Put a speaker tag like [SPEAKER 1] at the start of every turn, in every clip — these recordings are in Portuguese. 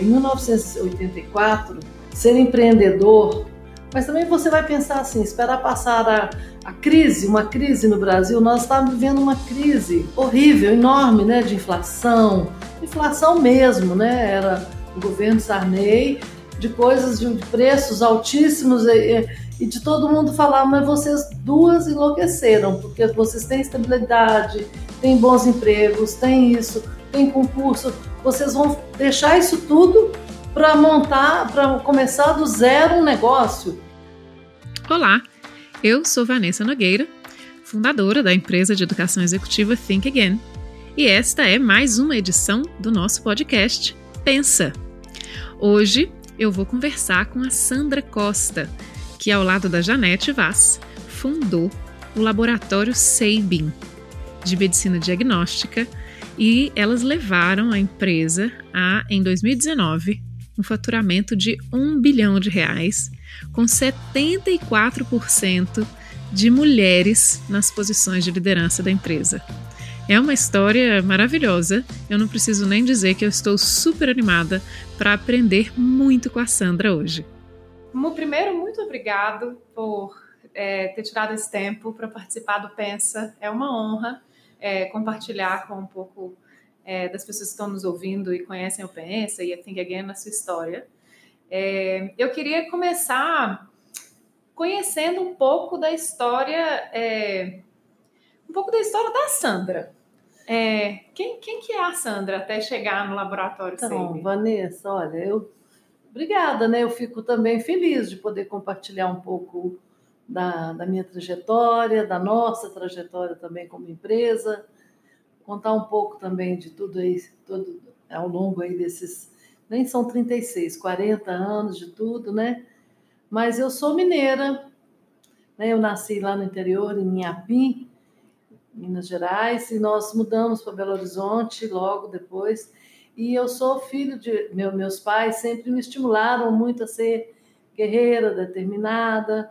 [SPEAKER 1] Em 1984, ser empreendedor, mas também você vai pensar assim, esperar passar a, a crise, uma crise no Brasil, nós estamos vivendo uma crise horrível, enorme, né, de inflação, inflação mesmo, né, era o governo Sarney, de coisas de preços altíssimos e, e de todo mundo falar, mas vocês duas enlouqueceram, porque vocês têm estabilidade, têm bons empregos, têm isso, tem concurso, vocês vão deixar isso tudo para montar, para começar do zero um negócio.
[SPEAKER 2] Olá, eu sou Vanessa Nogueira, fundadora da empresa de educação executiva Think Again, e esta é mais uma edição do nosso podcast Pensa. Hoje eu vou conversar com a Sandra Costa, que ao lado da Janete Vaz fundou o laboratório Sabin de medicina diagnóstica e elas levaram a empresa a, em 2019, um faturamento de um bilhão de reais, com 74% de mulheres nas posições de liderança da empresa. É uma história maravilhosa. Eu não preciso nem dizer que eu estou super animada para aprender muito com a Sandra hoje.
[SPEAKER 3] Primeiro, muito obrigado por é, ter tirado esse tempo para participar do Pensa. É uma honra é, compartilhar com um pouco é, das pessoas que estão nos ouvindo e conhecem o Pensa e a Think Again na sua história. É, eu queria começar conhecendo um pouco da história, é, um pouco da história da Sandra. É, quem, quem que é a Sandra até chegar no laboratório
[SPEAKER 1] Então, Vanessa, olha, eu obrigada, né? Eu fico também feliz de poder compartilhar um pouco da, da minha trajetória, da nossa trajetória também como empresa, contar um pouco também de tudo aí, todo, ao longo aí desses, nem são 36, 40 anos de tudo, né? Mas eu sou mineira, né? Eu nasci lá no interior, em Inhapim, Minas Gerais, e nós mudamos para Belo Horizonte logo depois. E eu sou filho de. Meu, meus pais sempre me estimularam muito a ser guerreira, determinada,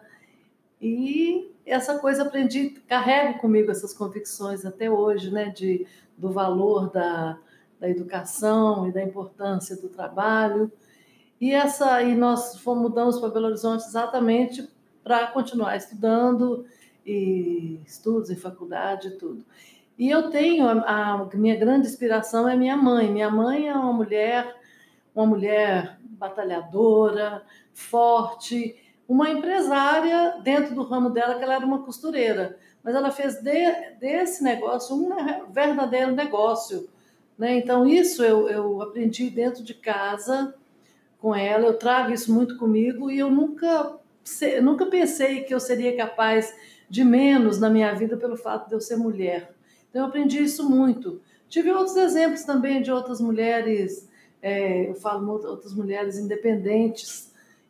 [SPEAKER 1] e essa coisa aprendi, carrego comigo essas convicções até hoje, né, de, do valor da, da educação e da importância do trabalho. E essa e nós fomos mudamos para Belo Horizonte exatamente para continuar estudando e estudos em faculdade e tudo. E eu tenho a, a, minha grande inspiração é minha mãe. Minha mãe é uma mulher, uma mulher batalhadora, forte, uma empresária dentro do ramo dela, que ela era uma costureira. Mas ela fez de, desse negócio um verdadeiro negócio. Né? Então, isso eu, eu aprendi dentro de casa com ela, eu trago isso muito comigo e eu nunca, nunca pensei que eu seria capaz de menos na minha vida pelo fato de eu ser mulher. Então, eu aprendi isso muito. Tive outros exemplos também de outras mulheres, é, eu falo outras mulheres independentes,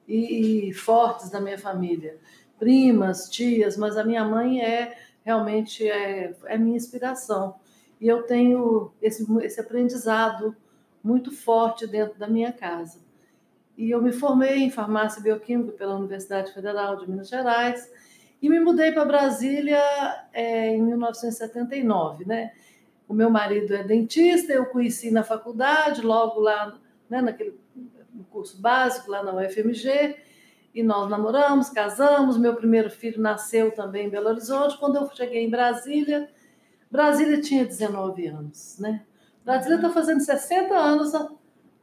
[SPEAKER 1] e, fortes da minha família, primas, tias, mas a minha mãe é realmente é, é minha inspiração. E eu tenho esse, esse aprendizado muito forte dentro da minha casa. E eu me formei em farmácia bioquímica pela Universidade Federal de Minas Gerais e me mudei para Brasília é, em 1979, né? O meu marido é dentista, eu conheci na faculdade, logo lá, né, naquele no curso básico lá na UFMG, e nós namoramos, casamos. Meu primeiro filho nasceu também em Belo Horizonte. Quando eu cheguei em Brasília, Brasília tinha 19 anos, né? Brasília está fazendo 60 anos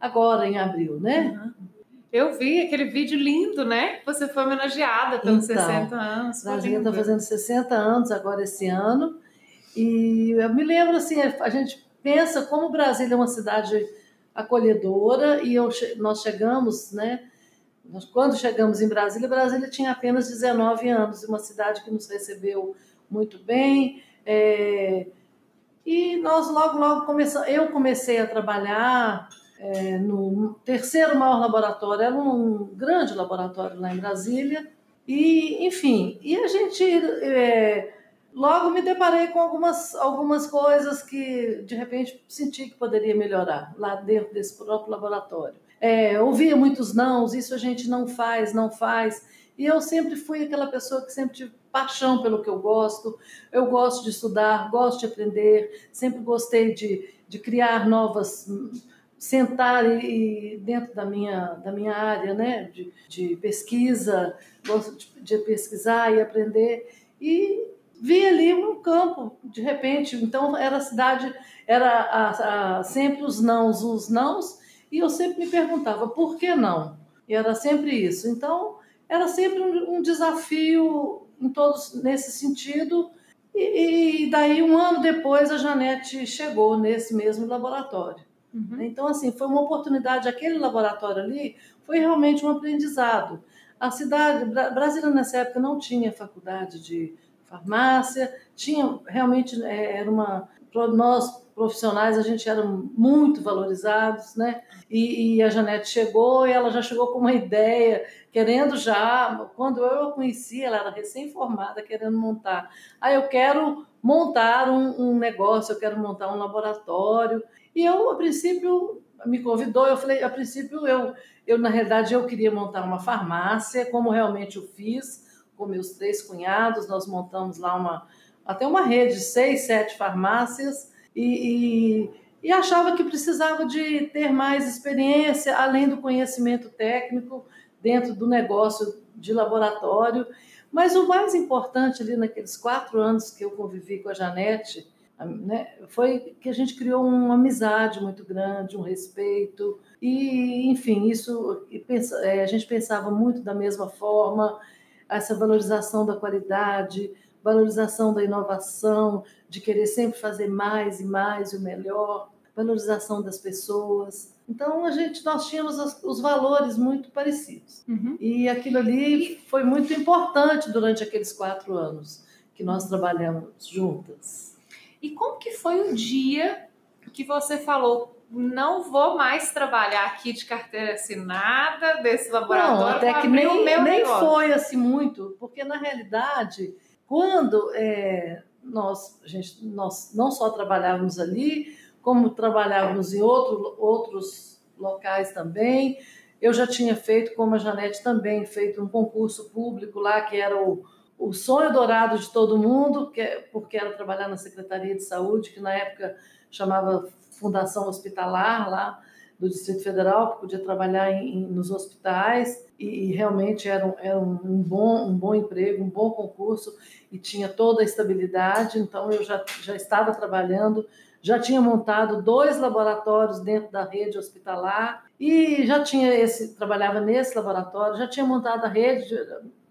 [SPEAKER 1] agora, em abril, né?
[SPEAKER 3] Uhum. Eu vi aquele vídeo lindo, né? Você foi homenageada pelos então, 60 anos.
[SPEAKER 1] Brasília está fazendo 60 anos agora esse ano. E eu me lembro, assim, a gente pensa como Brasília é uma cidade acolhedora e eu, nós chegamos, né? Nós, quando chegamos em Brasília, Brasília tinha apenas 19 anos, uma cidade que nos recebeu muito bem. É, e nós logo, logo começamos. Eu comecei a trabalhar é, no terceiro maior laboratório, era um grande laboratório lá em Brasília. E, enfim, e a gente é, logo me deparei com algumas, algumas coisas que de repente senti que poderia melhorar lá dentro desse próprio laboratório. É, ouvia muitos nãos, isso a gente não faz, não faz. E eu sempre fui aquela pessoa que sempre tive paixão pelo que eu gosto. Eu gosto de estudar, gosto de aprender, sempre gostei de, de criar novas sentar e, dentro da minha, da minha área né, de, de pesquisa, gosto de, de pesquisar e aprender, e vi ali um campo, de repente, então era a cidade, era a, a, sempre os nãos, os nãos, e eu sempre me perguntava, por que não? E era sempre isso. Então, era sempre um, um desafio em todos nesse sentido, e, e, daí, um ano depois, a Janete chegou nesse mesmo laboratório. Uhum. Então, assim, foi uma oportunidade. Aquele laboratório ali foi realmente um aprendizado. A cidade, Brasília nessa época não tinha faculdade de farmácia, tinha realmente é, era uma nós profissionais a gente era muito valorizados, né? E, e, a Janete chegou e ela já chegou com uma ideia, querendo já, quando eu a conheci, ela era recém-formada, querendo montar. Ah, eu quero montar um, um negócio, eu quero montar um laboratório. E eu, a princípio, me convidou, eu falei, a princípio eu, eu na realidade eu queria montar uma farmácia, como realmente eu fiz com meus três cunhados, nós montamos lá uma até uma rede de seis, sete farmácias e, e, e achava que precisava de ter mais experiência além do conhecimento técnico dentro do negócio de laboratório. Mas o mais importante ali naqueles quatro anos que eu convivi com a Janete né, foi que a gente criou uma amizade muito grande, um respeito e, enfim, isso é, a gente pensava muito da mesma forma essa valorização da qualidade, valorização da inovação, de querer sempre fazer mais e mais e o melhor, valorização das pessoas. Então a gente nós tínhamos os, os valores muito parecidos uhum. e aquilo ali foi muito importante durante aqueles quatro anos que nós trabalhamos juntas.
[SPEAKER 3] E como que foi o dia que você falou não vou mais trabalhar aqui de carteira assinada desse laboratório. Não,
[SPEAKER 1] até que nem, nem foi assim muito, porque na realidade, quando é, nós, gente, nós não só trabalhávamos ali, como trabalhávamos em outro, outros locais também. Eu já tinha feito, como a Janete também, feito um concurso público lá, que era o, o sonho dourado de todo mundo, que, é, porque era trabalhar na Secretaria de Saúde, que na época chamava fundação hospitalar lá do Distrito Federal, que podia trabalhar em, nos hospitais e, realmente era, um, era um, bom, um bom emprego, um bom concurso e tinha toda a estabilidade. Então eu já, já estava trabalhando, já tinha montado dois laboratórios dentro da rede hospitalar e já tinha esse trabalhava nesse laboratório, já tinha montado a rede de,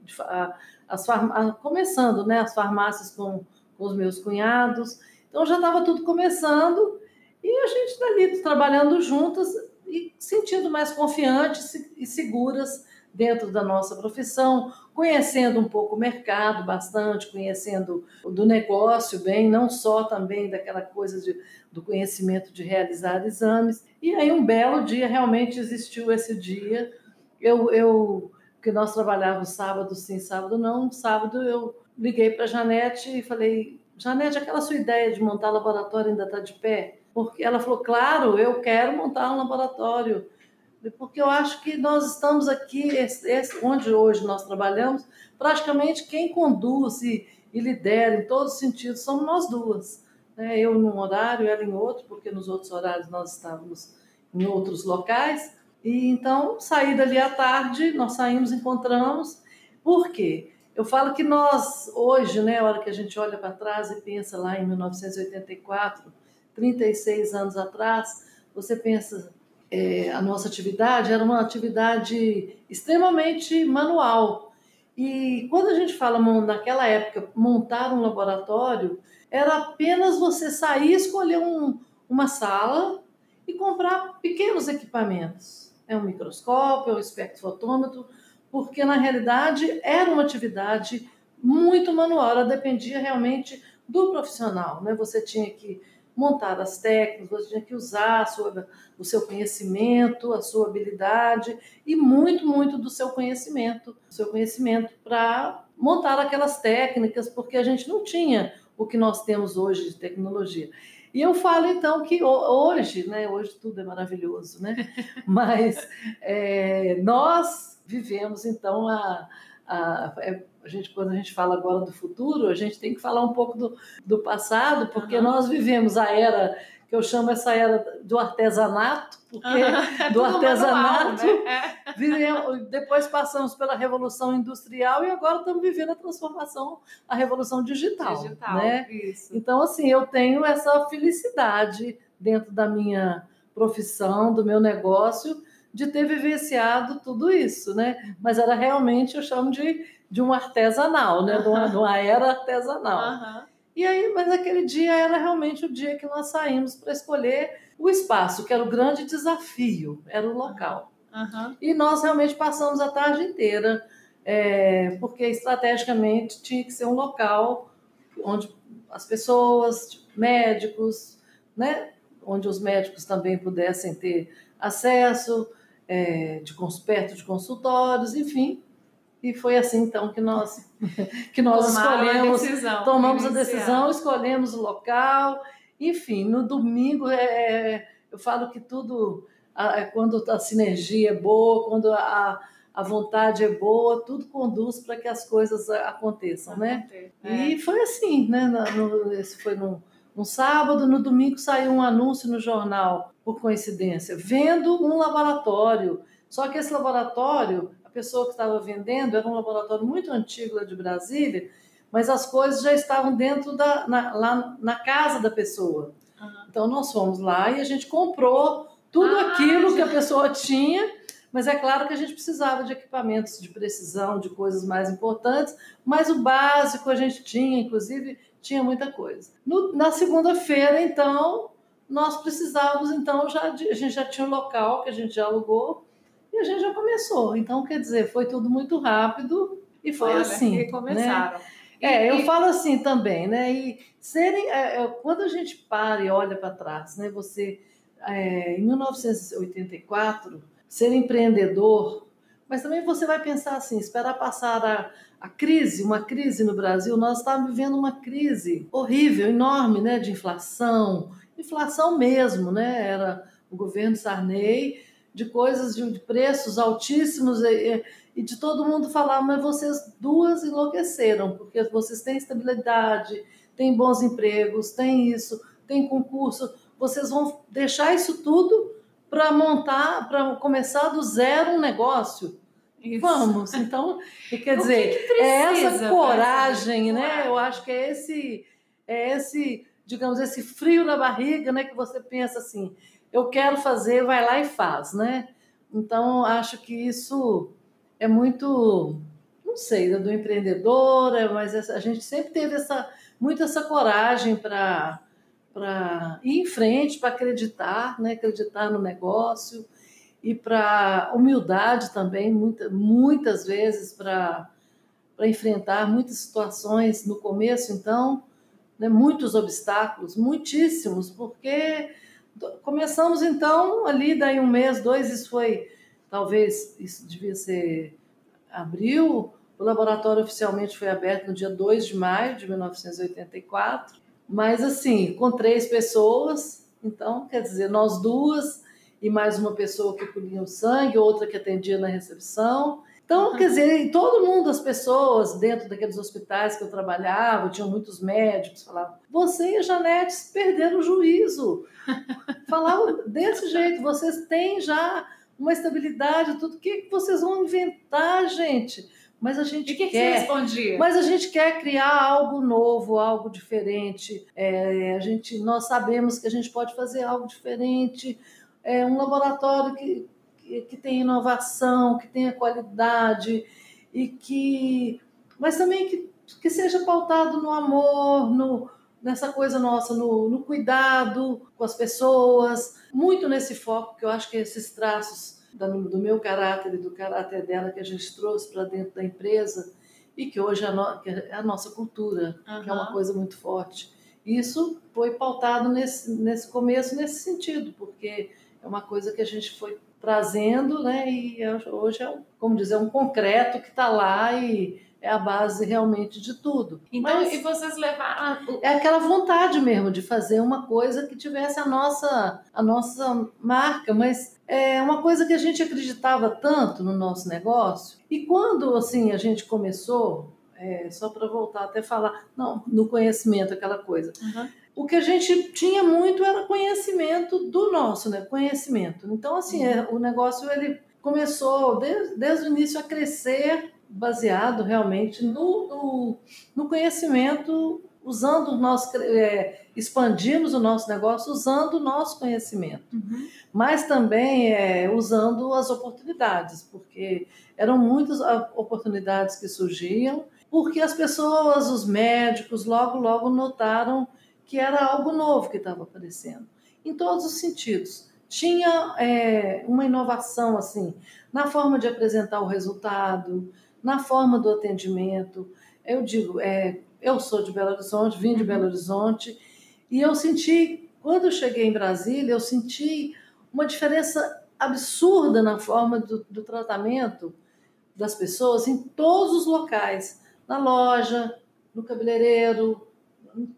[SPEAKER 1] de, a, as farm, começando, né, as farmácias com, com os meus cunhados. Então já estava tudo começando e a gente está ali trabalhando juntas e sentindo mais confiantes e seguras dentro da nossa profissão, conhecendo um pouco o mercado bastante, conhecendo do negócio bem, não só também daquela coisa de, do conhecimento de realizar exames. E aí um belo dia realmente existiu esse dia. Eu, eu que nós trabalhávamos sábado sim, sábado não. Sábado eu liguei para a Janete e falei, Janete, aquela sua ideia de montar laboratório ainda está de pé? Porque ela falou, claro, eu quero montar um laboratório, porque eu acho que nós estamos aqui, esse, esse, onde hoje nós trabalhamos, praticamente quem conduz e, e lidera em todos os sentidos somos nós duas. Né? Eu num horário, ela em outro, porque nos outros horários nós estávamos em outros locais. E então, saí dali à tarde, nós saímos, encontramos. Por quê? Eu falo que nós, hoje, né, a hora que a gente olha para trás e pensa lá em 1984, 36 anos atrás, você pensa, é, a nossa atividade era uma atividade extremamente manual. E quando a gente fala naquela época montar um laboratório, era apenas você sair, escolher um, uma sala e comprar pequenos equipamentos. É um microscópio, é um espectrofotômetro, porque na realidade era uma atividade muito manual, ela dependia realmente do profissional, né? Você tinha que montar as técnicas, você tinha que usar sua, o seu conhecimento, a sua habilidade e muito, muito do seu conhecimento, seu conhecimento para montar aquelas técnicas, porque a gente não tinha o que nós temos hoje de tecnologia. E eu falo então que hoje, né, hoje tudo é maravilhoso, né? Mas é, nós vivemos então a, a, é, a gente, quando a gente fala agora do futuro, a gente tem que falar um pouco do, do passado, porque uhum. nós vivemos a era que eu chamo essa era do artesanato, porque uhum. do artesanato manual, né? depois passamos pela revolução industrial e agora estamos vivendo a transformação, a revolução digital, digital né? Isso. Então assim, eu tenho essa felicidade dentro da minha profissão, do meu negócio, de ter vivenciado tudo isso, né? Mas era realmente, eu chamo de, de um artesanal, né? De, uma, de uma era artesanal. Uhum. E aí, mas aquele dia era realmente o dia que nós saímos para escolher o espaço, que era o grande desafio, era o local. Uhum. E nós realmente passamos a tarde inteira, é, porque estrategicamente tinha que ser um local onde as pessoas, médicos, né, onde os médicos também pudessem ter acesso, é, de perto de consultórios, enfim. E foi assim então que nós que nós escolhemos, a decisão, tomamos a decisão, escolhemos o local. Enfim, no domingo é, é eu falo que tudo é quando a sinergia é boa, quando a, a vontade é boa, tudo conduz para que as coisas aconteçam, né? É. E foi assim, né? No, esse foi no, no sábado, no domingo saiu um anúncio no jornal por coincidência, vendo um laboratório. Só que esse laboratório, pessoa que estava vendendo era um laboratório muito antigo lá de Brasília, mas as coisas já estavam dentro da na, lá na casa da pessoa. Uhum. Então nós fomos lá e a gente comprou tudo ah, aquilo já... que a pessoa tinha, mas é claro que a gente precisava de equipamentos de precisão, de coisas mais importantes, mas o básico a gente tinha, inclusive tinha muita coisa. No, na segunda-feira, então, nós precisávamos, então, já de, a gente já tinha um local que a gente já alugou e a gente já começou. Então, quer dizer, foi tudo muito rápido e foi Olha, assim. E começaram. Né? É, eu falo assim também, né? E serem, é, é, quando a gente para e olha para trás, né? Você, é, em 1984, ser empreendedor, mas também você vai pensar assim, esperar passar a, a crise, uma crise no Brasil, nós estávamos vivendo uma crise horrível, enorme, né? De inflação, inflação mesmo, né? Era o governo Sarney, de coisas de, preços altíssimos e, e, de todo mundo falar, mas vocês duas enlouqueceram, porque vocês têm estabilidade, têm bons empregos, têm isso, têm concurso, vocês vão deixar isso tudo para montar, para começar do zero um negócio. Isso. Vamos, então, quer dizer, que que é essa coragem, né? Eu acho que é esse, é esse digamos, esse frio na barriga, né? Que você pensa assim, eu quero fazer, vai lá e faz, né? Então, acho que isso é muito, não sei, do empreendedor, é, mas a gente sempre teve essa, muito essa coragem para ir em frente, para acreditar, né? acreditar no negócio e para humildade também, muita, muitas vezes para enfrentar muitas situações no começo, então, né, muitos obstáculos, muitíssimos, porque começamos então ali, daí um mês, dois, isso foi, talvez, isso devia ser abril, o laboratório oficialmente foi aberto no dia 2 de maio de 1984, mas assim, com três pessoas, então, quer dizer, nós duas e mais uma pessoa que colhia o sangue, outra que atendia na recepção, então, uhum. quer dizer, todo mundo, as pessoas dentro daqueles hospitais que eu trabalhava, tinham muitos médicos, falavam: você e a Janete perderam o juízo. falavam desse jeito, vocês têm já uma estabilidade, tudo. O que vocês vão inventar, gente? Mas a gente e que quer. Que você respondia? Mas a gente quer criar algo novo, algo diferente. É, a gente, nós sabemos que a gente pode fazer algo diferente. É um laboratório que que, tem inovação, que tenha qualidade e que, mas também que, que seja pautado no amor, no, nessa coisa nossa, no, no, cuidado com as pessoas, muito nesse foco, que eu acho que esses traços do meu caráter e do caráter dela que a gente trouxe para dentro da empresa e que hoje é a, no, é a nossa cultura, uhum. que é uma coisa muito forte. Isso foi pautado nesse, nesse começo, nesse sentido, porque é uma coisa que a gente foi trazendo, né? E hoje é, como dizer, um concreto que está lá e é a base realmente de tudo.
[SPEAKER 3] Então, Mas, e vocês levaram.
[SPEAKER 1] É aquela vontade mesmo de fazer uma coisa que tivesse a nossa, a nossa marca, mas é uma coisa que a gente acreditava tanto no nosso negócio. E quando assim a gente começou, é, só para voltar até falar, não, no conhecimento, aquela coisa. Uhum. O que a gente tinha muito era conhecimento do nosso, né? Conhecimento. Então, assim, é, o negócio ele começou desde, desde o início a crescer baseado realmente no, no, no conhecimento, usando o nosso, é, expandimos o nosso negócio usando o nosso conhecimento, uhum. mas também é, usando as oportunidades, porque eram muitas oportunidades que surgiam, porque as pessoas, os médicos, logo, logo notaram que era algo novo que estava aparecendo, em todos os sentidos. Tinha é, uma inovação assim na forma de apresentar o resultado, na forma do atendimento. Eu digo, é, eu sou de Belo Horizonte, vim de Belo Horizonte, e eu senti, quando eu cheguei em Brasília, eu senti uma diferença absurda na forma do, do tratamento das pessoas em todos os locais, na loja, no cabeleireiro,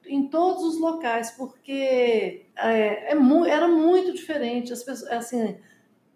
[SPEAKER 1] em todos os locais, porque é, é, era muito diferente. As pessoas, assim,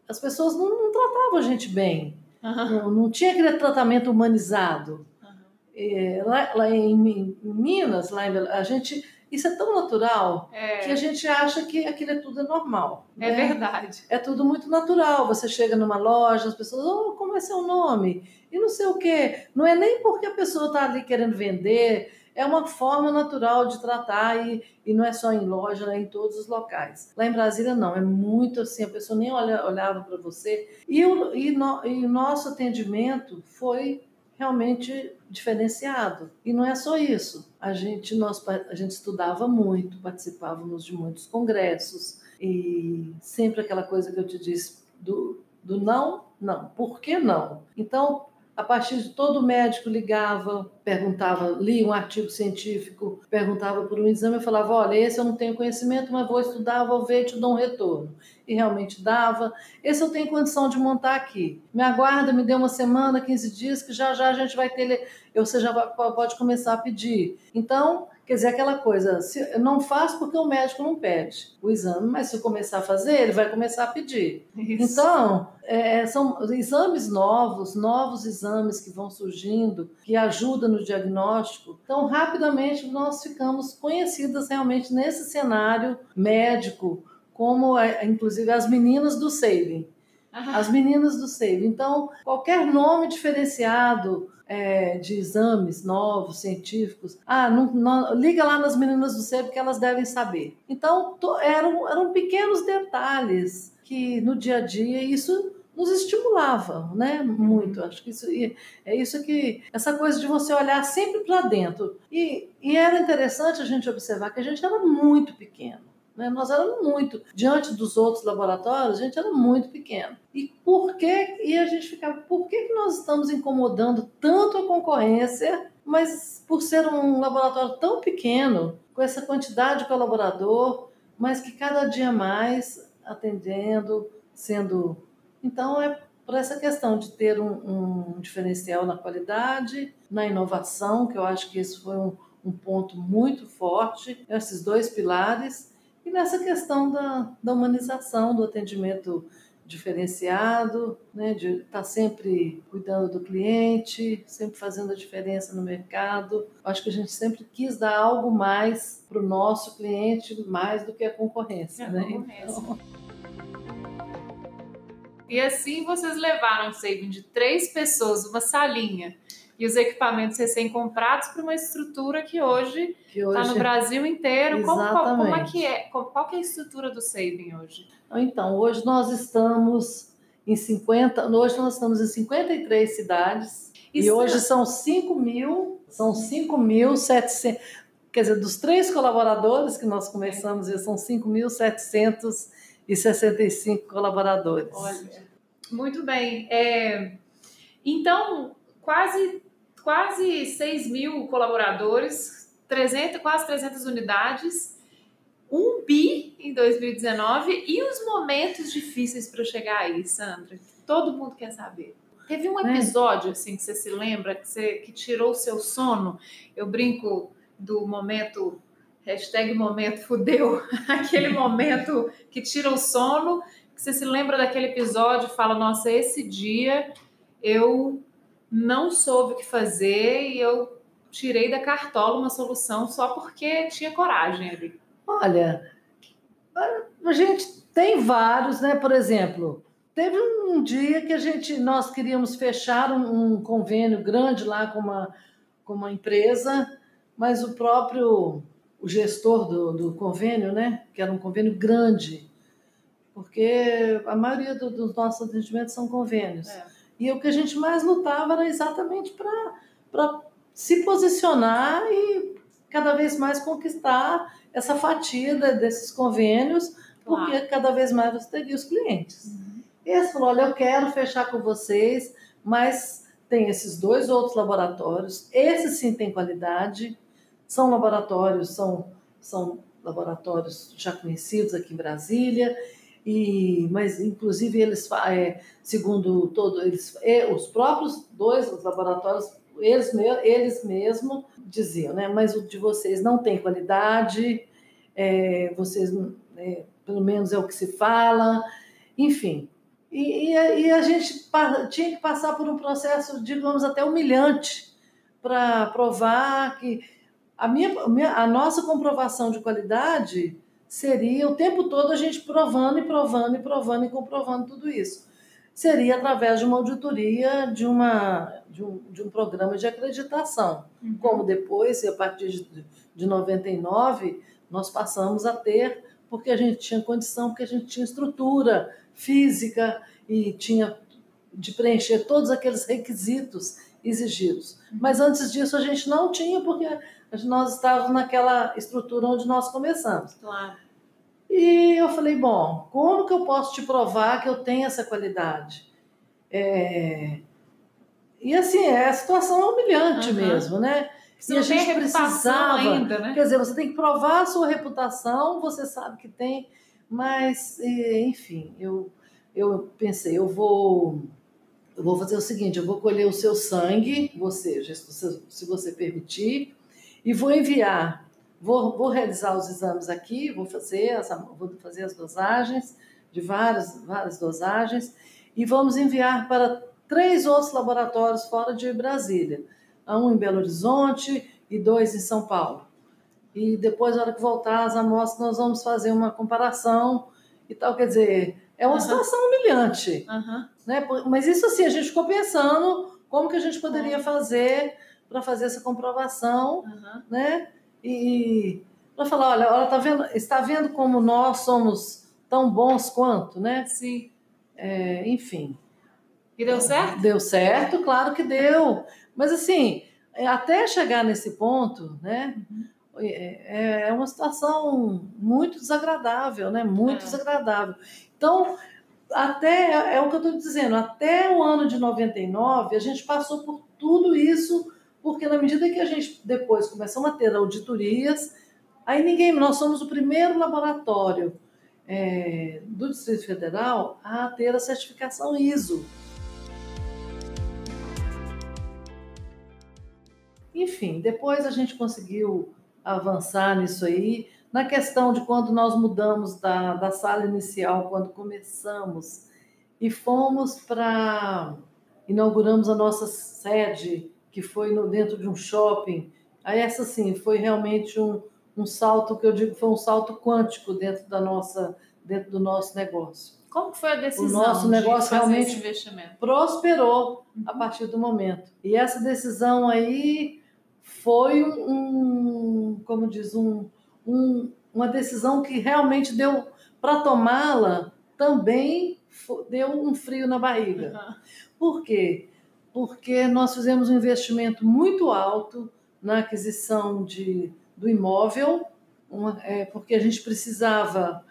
[SPEAKER 1] as pessoas não, não tratavam a gente bem. Uhum. Não, não, tinha aquele tratamento humanizado. Uhum. É, lá, lá em, em, Minas, lá em, a gente isso é tão natural é. que a gente acha que aquilo é tudo normal.
[SPEAKER 3] É né? verdade.
[SPEAKER 1] É tudo muito natural. Você chega numa loja, as pessoas, oh, como é seu nome? E não sei o quê. Não é nem porque a pessoa está ali querendo vender, é uma forma natural de tratar e, e não é só em loja, é em todos os locais. Lá em Brasília, não, é muito assim, a pessoa nem olha, olhava para você. E o, e, no, e o nosso atendimento foi realmente diferenciado. E não é só isso. A gente, nós, a gente estudava muito, participávamos de muitos congressos e sempre aquela coisa que eu te disse do, do não, não. Por que não? Então, a partir de todo médico ligava, perguntava, lia um artigo científico, perguntava por um exame, eu falava, olha, esse eu não tenho conhecimento, mas vou estudar, vou ver te dou um retorno. E realmente dava. Esse eu tenho condição de montar aqui. Me aguarda, me dê uma semana, 15 dias, que já já a gente vai ter, ou seja, pode começar a pedir. Então, Quer dizer, aquela coisa, se, não faz porque o médico não pede o exame, mas se eu começar a fazer, ele vai começar a pedir. Isso. Então, é, são exames novos, novos exames que vão surgindo, que ajudam no diagnóstico. Então, rapidamente nós ficamos conhecidas realmente nesse cenário médico, como é, inclusive as meninas do Saving. As meninas do Save. Então, qualquer nome diferenciado é, de exames novos, científicos, ah, não, não, liga lá nas meninas do Save que elas devem saber. Então, to, eram, eram pequenos detalhes que no dia a dia isso nos estimulava, né? Muito. Acho que isso é isso que essa coisa de você olhar sempre para dentro. E, e era interessante a gente observar que a gente era muito pequeno. Né? Nós éramos muito, diante dos outros laboratórios, a gente era muito pequeno. E por que, e a gente ficava, por que, que nós estamos incomodando tanto a concorrência, mas por ser um laboratório tão pequeno, com essa quantidade de colaborador, mas que cada dia mais atendendo, sendo. Então, é por essa questão de ter um, um diferencial na qualidade, na inovação, que eu acho que isso foi um, um ponto muito forte, esses dois pilares, e nessa questão da, da humanização, do atendimento diferenciado, né, de estar tá sempre cuidando do cliente, sempre fazendo a diferença no mercado. Acho que a gente sempre quis dar algo mais para o nosso cliente, mais do que a concorrência. É né? concorrência. Então...
[SPEAKER 3] E assim vocês levaram o saving de três pessoas, uma salinha, e os equipamentos recém-comprados para uma estrutura que hoje está no Brasil inteiro. Como, como, é que é? Qual que é a estrutura do Saving hoje?
[SPEAKER 1] Então, hoje nós estamos em 50, hoje nós estamos em 53 cidades Isso e hoje é... são 5 mil, são 5.700, quer dizer, dos três colaboradores que nós começamos, é. são 5.765 colaboradores.
[SPEAKER 3] Olha, muito bem. É, então, quase quase 6 mil colaboradores, 300, quase 300 unidades, um bi em 2019 e os momentos difíceis para chegar aí, Sandra? Todo mundo quer saber. Teve um é. episódio assim que você se lembra que você que tirou o seu sono? Eu brinco do momento hashtag momento fudeu, aquele momento que tira o sono, que você se lembra daquele episódio e fala, nossa, esse dia eu não soube o que fazer e eu tirei da cartola uma solução só porque tinha coragem ali.
[SPEAKER 1] Olha, a gente tem vários, né? Por exemplo, teve um dia que a gente nós queríamos fechar um, um convênio grande lá com uma, com uma empresa, mas o próprio o gestor do, do convênio, né? Que era um convênio grande, porque a maioria do, dos nossos atendimentos são convênios. É. E o que a gente mais lutava era exatamente para se posicionar e cada vez mais conquistar essa fatia desses convênios, porque claro. cada vez mais você teria os clientes. Uhum. E esse falou: olha, eu quero fechar com vocês, mas tem esses dois outros laboratórios, esses sim têm qualidade, são laboratórios, são, são laboratórios já conhecidos aqui em Brasília, e mas inclusive eles é, segundo todo eles os próprios dois os laboratórios eles, eles mesmos diziam, né? Mas o de vocês não tem qualidade, é, vocês, é, pelo menos é o que se fala, enfim. E, e, a, e, a, gente tinha que passar por um processo, digamos, até humilhante para provar que a, minha, a nossa comprovação de qualidade seria o tempo todo a gente provando e provando e provando e comprovando tudo isso seria através de uma auditoria de, uma, de, um, de um programa de acreditação. Uhum. Como depois, a partir de, de 99, nós passamos a ter, porque a gente tinha condição, porque a gente tinha estrutura física e tinha de preencher todos aqueles requisitos exigidos. Uhum. Mas antes disso a gente não tinha, porque nós estávamos naquela estrutura onde nós começamos.
[SPEAKER 3] Claro.
[SPEAKER 1] E eu falei, bom, como que eu posso te provar que eu tenho essa qualidade? É... E assim, é a situação humilhante uhum. mesmo, né?
[SPEAKER 3] Você e a gente precisava ainda, né?
[SPEAKER 1] Quer dizer, você tem que provar a sua reputação, você sabe que tem, mas, enfim, eu, eu pensei, eu vou, eu vou fazer o seguinte, eu vou colher o seu sangue, você, se você permitir, e vou enviar Vou, vou realizar os exames aqui, vou fazer, as, vou fazer as dosagens, de várias, várias dosagens, e vamos enviar para três outros laboratórios fora de Brasília. Um em Belo Horizonte e dois em São Paulo. E depois, na hora que voltar as amostras, nós vamos fazer uma comparação e tal. Quer dizer, é uma uhum. situação humilhante.
[SPEAKER 3] Uhum.
[SPEAKER 1] Né? Mas isso assim, a gente ficou pensando como que a gente poderia fazer para fazer essa comprovação,
[SPEAKER 3] uhum.
[SPEAKER 1] né? e para falar, olha, ela tá vendo, está vendo como nós somos tão bons quanto, né?
[SPEAKER 3] Sim.
[SPEAKER 1] É, enfim.
[SPEAKER 3] E deu certo?
[SPEAKER 1] Deu certo, claro que deu. Mas assim, é, até chegar nesse ponto, né? Uhum. É, é uma situação muito desagradável, né? Muito é. desagradável. Então, até é, é o que eu estou dizendo, até o ano de 99, a gente passou por tudo isso porque na medida que a gente depois começamos a ter auditorias, aí ninguém, nós somos o primeiro laboratório é, do Distrito Federal a ter a certificação ISO. Enfim, depois a gente conseguiu avançar nisso aí. Na questão de quando nós mudamos da, da sala inicial, quando começamos, e fomos para. inauguramos a nossa sede que foi no, dentro de um shopping. Aí essa sim foi realmente um, um salto que eu digo foi um salto quântico dentro da nossa dentro do nosso negócio.
[SPEAKER 3] Como foi a decisão?
[SPEAKER 1] O nosso negócio realmente prosperou uhum. a partir do momento. E essa decisão aí foi um, como diz, um, um uma decisão que realmente deu para tomá-la também deu um frio na barriga. Uhum. Por quê? Porque nós fizemos um investimento muito alto na aquisição de, do imóvel, uma, é, porque a gente precisava,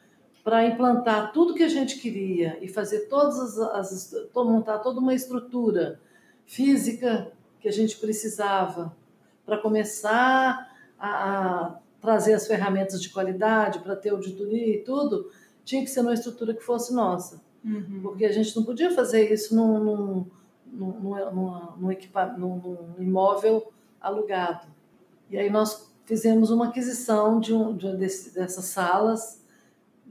[SPEAKER 1] para implantar tudo que a gente queria e fazer todas as, as montar toda uma estrutura física que a gente precisava para começar a, a, trazer as ferramentas de qualidade, para ter auditoria e tudo, tinha que ser uma estrutura que fosse nossa.
[SPEAKER 3] Uhum.
[SPEAKER 1] Porque a gente não podia fazer isso num, num num, num, equipa, num, num imóvel alugado. E aí nós fizemos uma aquisição de, um, de desse, dessas salas,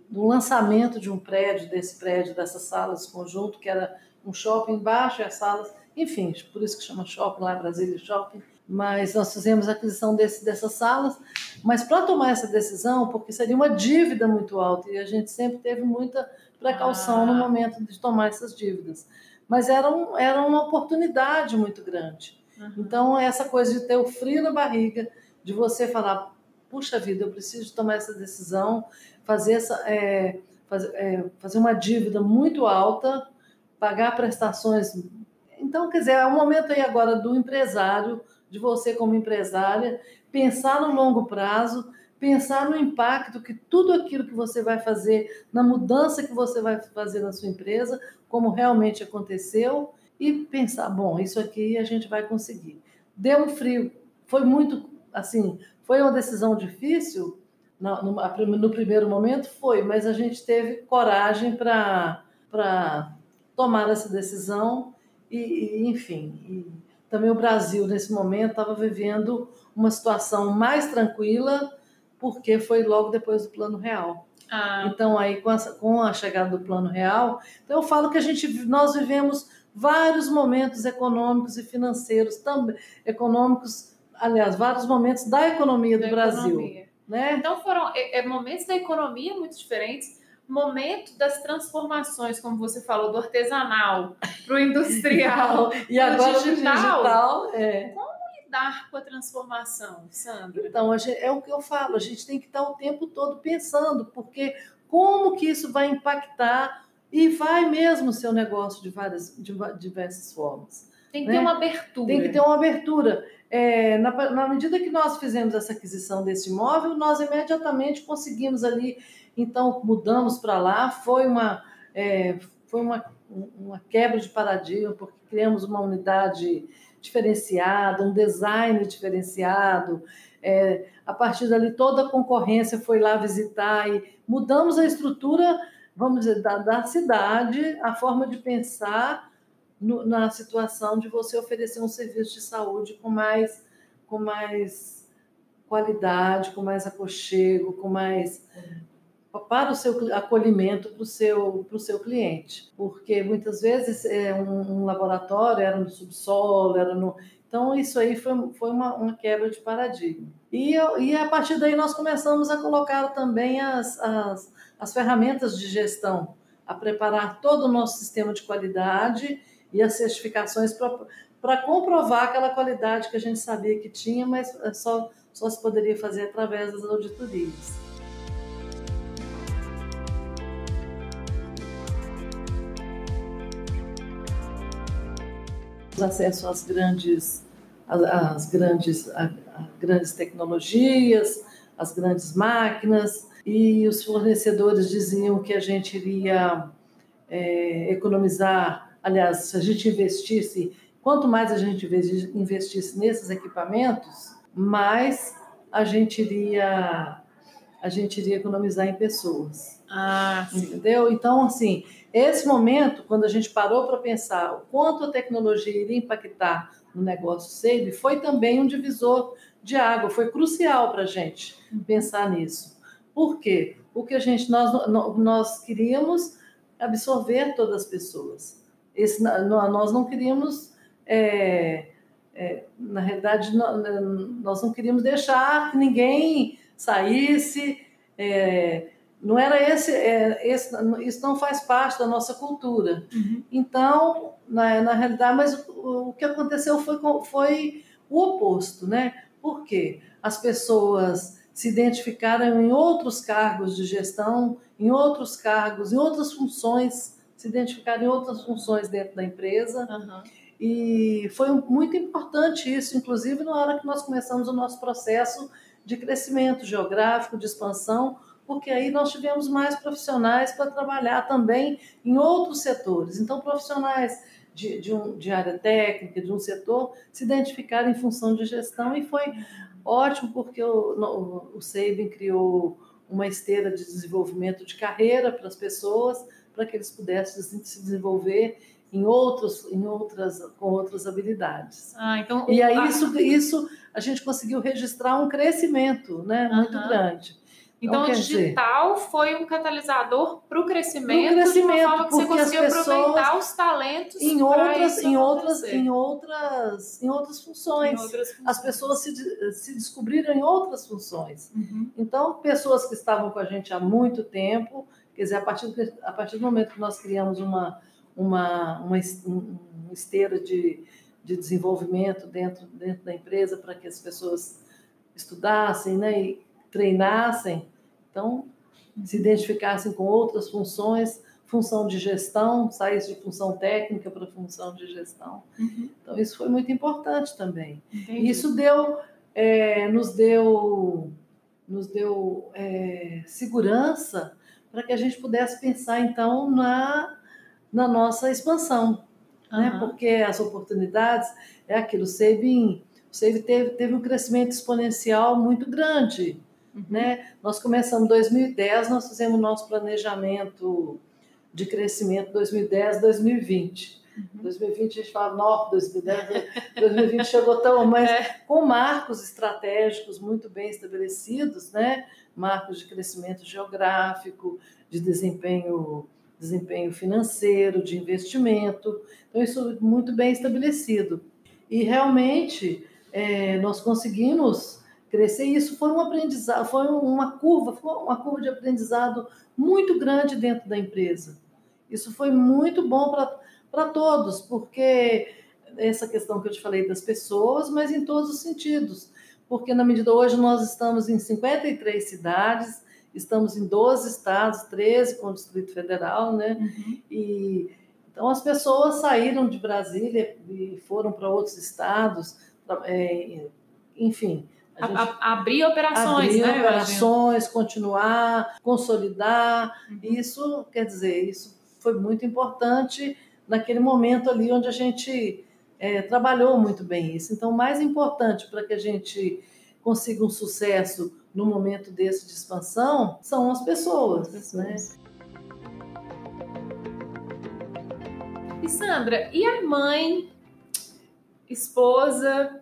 [SPEAKER 1] do lançamento de um prédio, desse prédio, dessas salas conjunto, que era um shopping embaixo e as salas, enfim, por isso que chama shopping lá, Brasília Shopping. mas nós fizemos a aquisição desse, dessas salas. Mas para tomar essa decisão, porque seria uma dívida muito alta, e a gente sempre teve muita precaução ah. no momento de tomar essas dívidas. Mas era, um, era uma oportunidade muito grande. Uhum. Então, essa coisa de ter o frio na barriga, de você falar, puxa vida, eu preciso tomar essa decisão, fazer, essa, é, fazer, é, fazer uma dívida muito alta, pagar prestações. Então, quer dizer, é o momento aí agora do empresário, de você como empresária, pensar no longo prazo, pensar no impacto que tudo aquilo que você vai fazer, na mudança que você vai fazer na sua empresa, como realmente aconteceu, e pensar, bom, isso aqui a gente vai conseguir. Deu um frio, foi muito, assim, foi uma decisão difícil, no, no, no primeiro momento foi, mas a gente teve coragem para tomar essa decisão e, e enfim, e também o Brasil nesse momento estava vivendo uma situação mais tranquila porque foi logo depois do Plano Real. Ah. Então aí com a, com a chegada do Plano Real, então eu falo que a gente nós vivemos vários momentos econômicos e financeiros também econômicos, aliás, vários momentos da economia da do Brasil. Economia. Né?
[SPEAKER 3] Então foram é, é, momentos da economia muito diferentes, momento das transformações, como você falou, do artesanal para o industrial,
[SPEAKER 1] e agora digital. digital é.
[SPEAKER 3] Como lidar com a transformação, Sandra?
[SPEAKER 1] Então, gente, é o que eu falo, a gente tem que estar o tempo todo pensando, porque como que isso vai impactar e vai mesmo ser um negócio de várias, de diversas formas.
[SPEAKER 3] Tem que né? ter uma abertura.
[SPEAKER 1] Tem que ter uma abertura. É, na, na, medida que nós fizemos essa aquisição desse imóvel, nós imediatamente conseguimos ali, então mudamos para lá, foi uma, é, foi uma, uma quebra de paradigma, porque criamos uma unidade diferenciada, um design diferenciado. É, a partir dali, toda a concorrência foi lá visitar e mudamos a estrutura vamos dizer, da, da cidade, a forma de pensar no, na situação de você oferecer um serviço de saúde com mais, com mais qualidade, com mais aconchego, com mais para o seu acolhimento para o seu, para o seu cliente. Porque muitas vezes é um, um, laboratório era no subsolo, era no. Então, isso aí foi, foi uma, uma quebra de paradigma. E, e a partir daí nós começamos a colocar também as, as, as ferramentas de gestão, a preparar todo o nosso sistema de qualidade e as certificações para comprovar aquela qualidade que a gente sabia que tinha, mas só, só se poderia fazer através das auditorias. Acesso às grandes, às grandes, às grandes tecnologias, às grandes máquinas, e os fornecedores diziam que a gente iria é, economizar, aliás, se a gente investisse, quanto mais a gente investisse nesses equipamentos, mais a gente iria a gente iria economizar em pessoas.
[SPEAKER 3] Ah,
[SPEAKER 1] sim. entendeu? Então, assim, esse momento, quando a gente parou para pensar o quanto a tecnologia iria impactar no negócio SEIB, foi também um divisor de água, foi crucial para a gente pensar nisso. Por quê? Porque a gente, nós, nós queríamos absorver todas as pessoas. Esse, nós não queríamos, é, é, na realidade, nós não queríamos deixar que ninguém saísse. É, não era esse, é, esse, isso não faz parte da nossa cultura. Uhum. Então, na, na realidade, mas o, o que aconteceu foi, foi o oposto, né? Por quê? As pessoas se identificaram em outros cargos de gestão, em outros cargos, em outras funções, se identificaram em outras funções dentro da empresa. Uhum. E foi muito importante isso, inclusive na hora que nós começamos o nosso processo de crescimento geográfico, de expansão, porque aí nós tivemos mais profissionais para trabalhar também em outros setores. Então, profissionais de, de, um, de área técnica, de um setor, se identificaram em função de gestão e foi Ótimo, porque o, o, o Sabin criou uma esteira de desenvolvimento de carreira para as pessoas, para que eles pudessem se desenvolver em outros, em outras, com outras habilidades.
[SPEAKER 3] Ah, então,
[SPEAKER 1] e aí isso, isso a gente conseguiu registrar um crescimento, né, muito grande.
[SPEAKER 3] Então, então o digital dizer, foi um catalisador para o crescimento,
[SPEAKER 1] crescimento,
[SPEAKER 3] de uma forma que você
[SPEAKER 1] as pessoas
[SPEAKER 3] os talentos
[SPEAKER 1] em outras, em outras, em outras, em outras funções. Em outras funções. As pessoas se, se descobriram em outras funções. Uhum. Então, pessoas que estavam com a gente há muito tempo, quer dizer, a partir, a partir do momento que nós criamos uma, uma, uma, uma esteira de, de desenvolvimento dentro, dentro da empresa para que as pessoas estudassem né, e treinassem, então se identificassem com outras funções, função de gestão, saísse de função técnica para função de gestão. Uhum. Então isso foi muito importante também. Entendi. Isso deu, é, nos deu, nos deu é, segurança para que a gente pudesse pensar então na, na nossa expansão, uhum. né? Porque as oportunidades é aquilo. O Sabin, o teve, teve um crescimento exponencial muito grande. Uhum. Né? Nós começamos em 2010, nós fizemos nosso planejamento de crescimento 2010, 2020. Uhum. 2020 a gente fala, nossa, 2010, 2020 chegou tão, mas é. com marcos estratégicos muito bem estabelecidos, né? Marcos de crescimento geográfico, de desempenho, desempenho financeiro, de investimento. Então, isso muito bem estabelecido. E realmente é, nós conseguimos crescer. E isso foi um aprendizado, foi uma curva, foi uma curva de aprendizado muito grande dentro da empresa. Isso foi muito bom para todos, porque essa questão que eu te falei das pessoas, mas em todos os sentidos. Porque na medida hoje nós estamos em 53 cidades, estamos em 12 estados, 13 com o Distrito Federal, né? Uhum. E então as pessoas saíram de Brasília e foram para outros estados, é, enfim,
[SPEAKER 3] a, abrir operações,
[SPEAKER 1] abrir
[SPEAKER 3] né?
[SPEAKER 1] operações, continuar, consolidar. Uhum. Isso, quer dizer, isso foi muito importante naquele momento ali onde a gente é, trabalhou muito bem isso. Então, o mais importante para que a gente consiga um sucesso no momento desse de expansão são as pessoas, as pessoas. né?
[SPEAKER 3] E Sandra, e a mãe, esposa,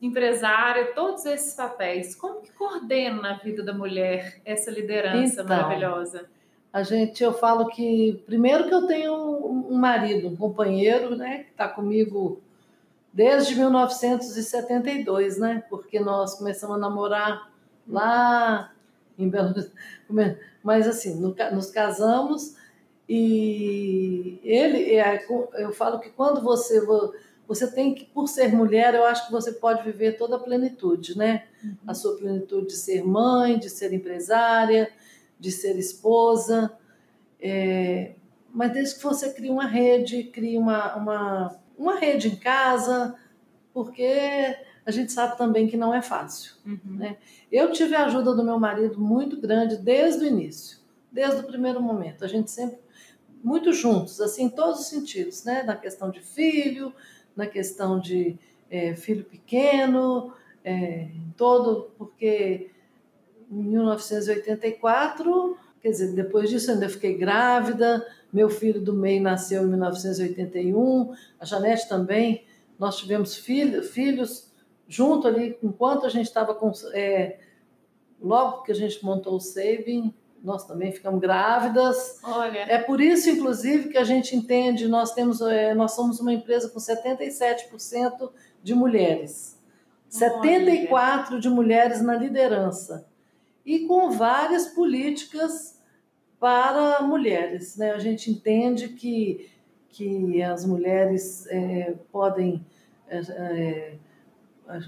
[SPEAKER 3] empresária, todos esses papéis. Como que coordena na vida da mulher essa liderança então, maravilhosa?
[SPEAKER 1] A gente, eu falo que primeiro que eu tenho um marido, um companheiro, né, que está comigo desde 1972, né? Porque nós começamos a namorar lá em Belo mas assim, nos casamos e ele, é, eu falo que quando você você tem que, por ser mulher, eu acho que você pode viver toda a plenitude, né? Uhum. A sua plenitude de ser mãe, de ser empresária, de ser esposa. É, mas desde que você crie uma rede, crie uma, uma, uma rede em casa, porque a gente sabe também que não é fácil. Uhum. Né? Eu tive a ajuda do meu marido muito grande desde o início, desde o primeiro momento. A gente sempre muito juntos, assim, em todos os sentidos, né? Na questão de filho, na questão de é, filho pequeno, é, todo, porque em 1984, quer dizer, depois disso eu ainda fiquei grávida, meu filho do meio nasceu em 1981, a Janete também, nós tivemos filho, filhos junto ali, enquanto a gente estava com. É, logo que a gente montou o Saving, nós também ficamos grávidas.
[SPEAKER 3] Olha.
[SPEAKER 1] É por isso, inclusive, que a gente entende, nós temos, é, nós somos uma empresa com 77% de mulheres. Olha. 74 de mulheres na liderança. E com várias políticas para mulheres. Né? A gente entende que, que as mulheres é, podem. É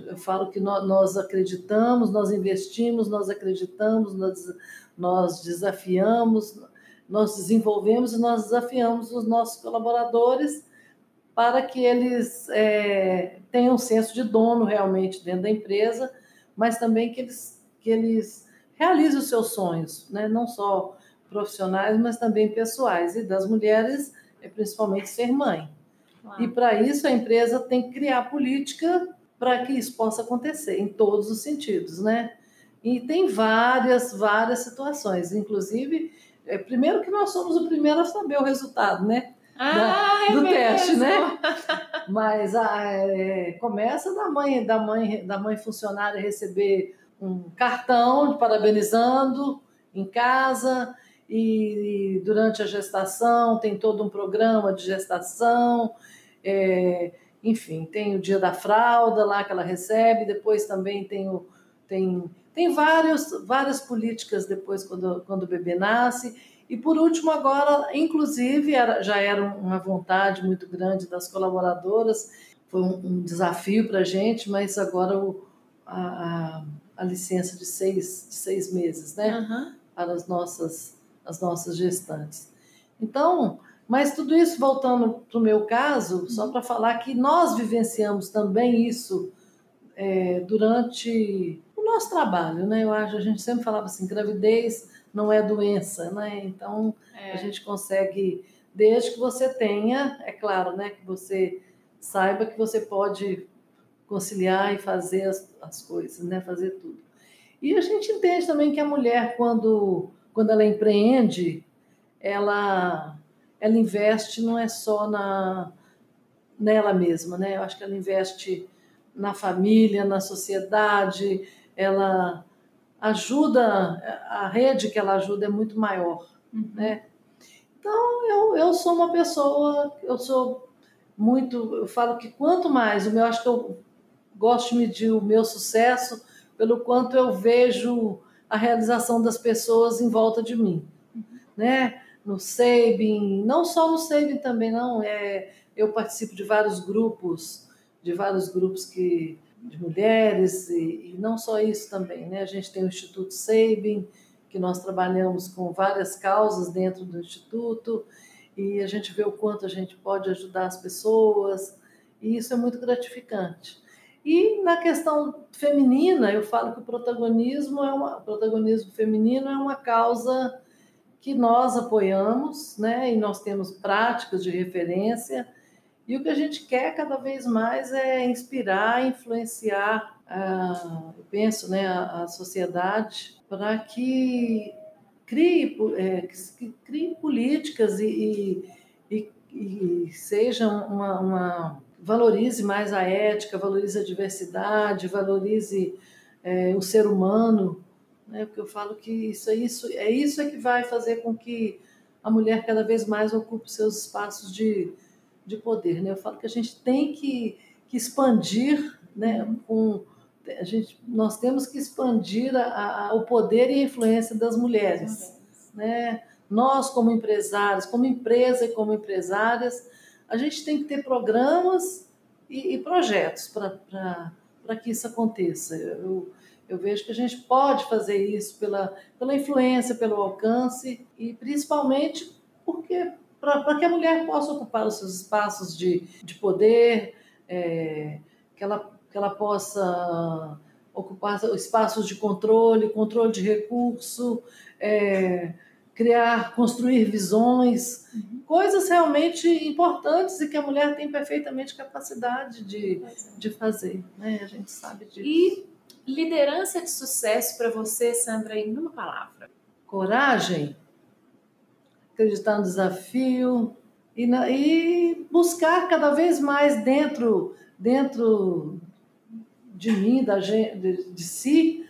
[SPEAKER 1] eu falo que nós, acreditamos, nós investimos, nós acreditamos, nós, nós desafiamos, nós desenvolvemos e nós desafiamos os nossos colaboradores para que eles é, tenham um senso de dono realmente dentro da empresa, mas também que eles, que eles realizem os seus sonhos, né? não só profissionais, mas também pessoais. E das mulheres é principalmente ser mãe. Claro. E para isso a empresa tem que criar política para que isso possa acontecer em todos os sentidos, né? E tem várias, várias situações, inclusive, é, primeiro que nós somos o primeiro a saber o resultado, né?
[SPEAKER 3] Ah, da,
[SPEAKER 1] é
[SPEAKER 3] do
[SPEAKER 1] mesmo. teste, né? Mas a, é, começa da mãe, da mãe, da mãe funcionária receber um cartão parabenizando em casa e durante a gestação tem todo um programa de gestação, é, enfim, tem o dia da fralda lá que ela recebe, depois também tem, o, tem, tem vários, várias políticas depois quando, quando o bebê nasce. E por último, agora, inclusive, era, já era uma vontade muito grande das colaboradoras, foi um, um desafio para a gente, mas agora o, a, a, a, licença de seis, de seis meses, né? Uhum. Para as nossas, as nossas gestantes. Então, mas tudo isso, voltando para o meu caso, só para falar que nós vivenciamos também isso é, durante o nosso trabalho, né? Eu acho, a gente sempre falava assim, gravidez não é doença, né? Então, é. a gente consegue, desde que você tenha, é claro, né? Que você saiba que você pode conciliar e fazer as, as coisas, né? Fazer tudo. E a gente entende também que a mulher, quando, quando ela empreende, ela ela investe não é só na nela mesma, né? Eu acho que ela investe na família, na sociedade, ela ajuda, a rede que ela ajuda é muito maior, uhum. né? Então, eu, eu sou uma pessoa, eu sou muito, eu falo que quanto mais, eu acho que eu gosto de medir o meu sucesso pelo quanto eu vejo a realização das pessoas em volta de mim, uhum. né? No Sabin, não só no Sabin também não, é, eu participo de vários grupos, de vários grupos que de mulheres e, e não só isso também, né? A gente tem o Instituto Sabin, que nós trabalhamos com várias causas dentro do instituto e a gente vê o quanto a gente pode ajudar as pessoas e isso é muito gratificante. E na questão feminina, eu falo que o protagonismo é uma, o protagonismo feminino é uma causa que nós apoiamos, né? E nós temos práticas de referência. E o que a gente quer cada vez mais é inspirar, influenciar, a, eu penso, né, a, a sociedade para que crie, é, que crie políticas e, e, e seja uma, uma, valorize mais a ética, valorize a diversidade, valorize é, o ser humano, né? Porque eu falo que isso é isso é isso é que vai fazer com que a mulher cada vez mais ocupe seus espaços de, de poder, né? Eu falo que a gente tem que, que expandir, né? Com a gente, nós temos que expandir a, a, o poder e a influência das mulheres, né? Nós como empresários, como empresa e como empresárias, a gente tem que ter programas e, e projetos para que isso aconteça. Eu, eu vejo que a gente pode fazer isso pela, pela influência, pelo alcance e principalmente porque para que a mulher possa ocupar os seus espaços de, de poder, é, que, ela, que ela possa ocupar espaços de controle, controle de recurso, é, criar, construir visões, uhum. coisas realmente importantes e que a mulher tem perfeitamente capacidade de, de fazer. Né? A gente sabe disso.
[SPEAKER 3] E Liderança de sucesso para você, Sandra, em uma palavra.
[SPEAKER 1] Coragem, acreditar no desafio e, e buscar cada vez mais dentro, dentro de mim, da de, de si,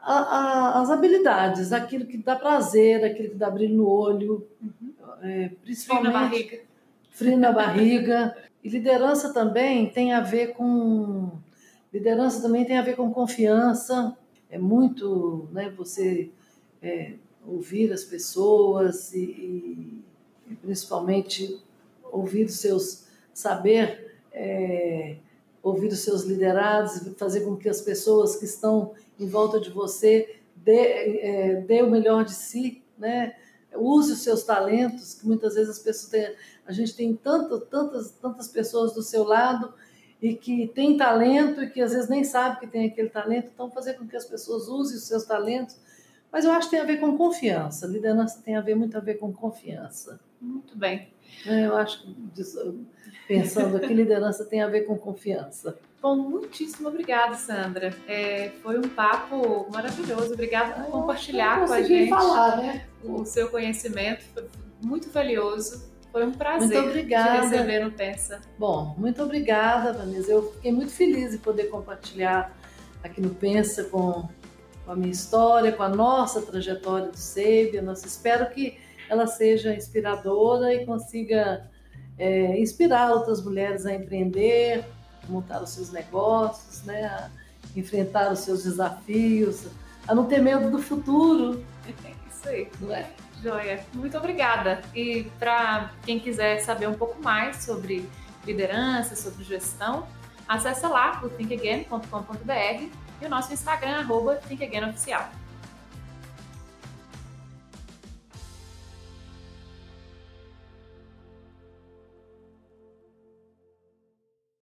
[SPEAKER 1] a, a, as habilidades, aquilo que dá prazer, aquilo que dá brilho no olho, uhum. é, principalmente.
[SPEAKER 3] Frio na barriga.
[SPEAKER 1] Frio na barriga. E liderança também tem a ver com Liderança também tem a ver com confiança, é muito né, você é, ouvir as pessoas e, e, principalmente ouvir os seus, saber é, ouvir os seus liderados, fazer com que as pessoas que estão em volta de você dê, é, dê o melhor de si, né? use os seus talentos, que muitas vezes as pessoas têm, a gente tem tanto, tantas, tantas pessoas do seu lado e que tem talento e que às vezes nem sabe que tem aquele talento, então fazer com que as pessoas usem os seus talentos. Mas eu acho que tem a ver com confiança. Liderança tem a ver muito a ver com confiança.
[SPEAKER 3] Muito bem.
[SPEAKER 1] É, eu acho que pensando aqui, liderança tem a ver com confiança.
[SPEAKER 3] Bom, muitíssimo obrigada, Sandra. É, foi um papo maravilhoso. Obrigada por compartilhar com a gente
[SPEAKER 1] falar, né?
[SPEAKER 3] o seu conhecimento. Foi muito valioso. Foi um prazer
[SPEAKER 1] muito obrigada.
[SPEAKER 3] te receber no Pensa.
[SPEAKER 1] Bom, muito obrigada, Vanessa. Eu fiquei muito feliz de poder compartilhar aqui no Pensa com, com a minha história, com a nossa trajetória do SEIB. Eu espero que ela seja inspiradora e consiga é, inspirar outras mulheres a empreender, a montar os seus negócios, né, a enfrentar os seus desafios, a não ter medo do futuro.
[SPEAKER 3] Isso aí. Não é? Joia. Muito obrigada. E para quem quiser saber um pouco mais sobre liderança, sobre gestão, acessa lá o thinkagain.com.br e o nosso Instagram, arroba thinkagainoficial.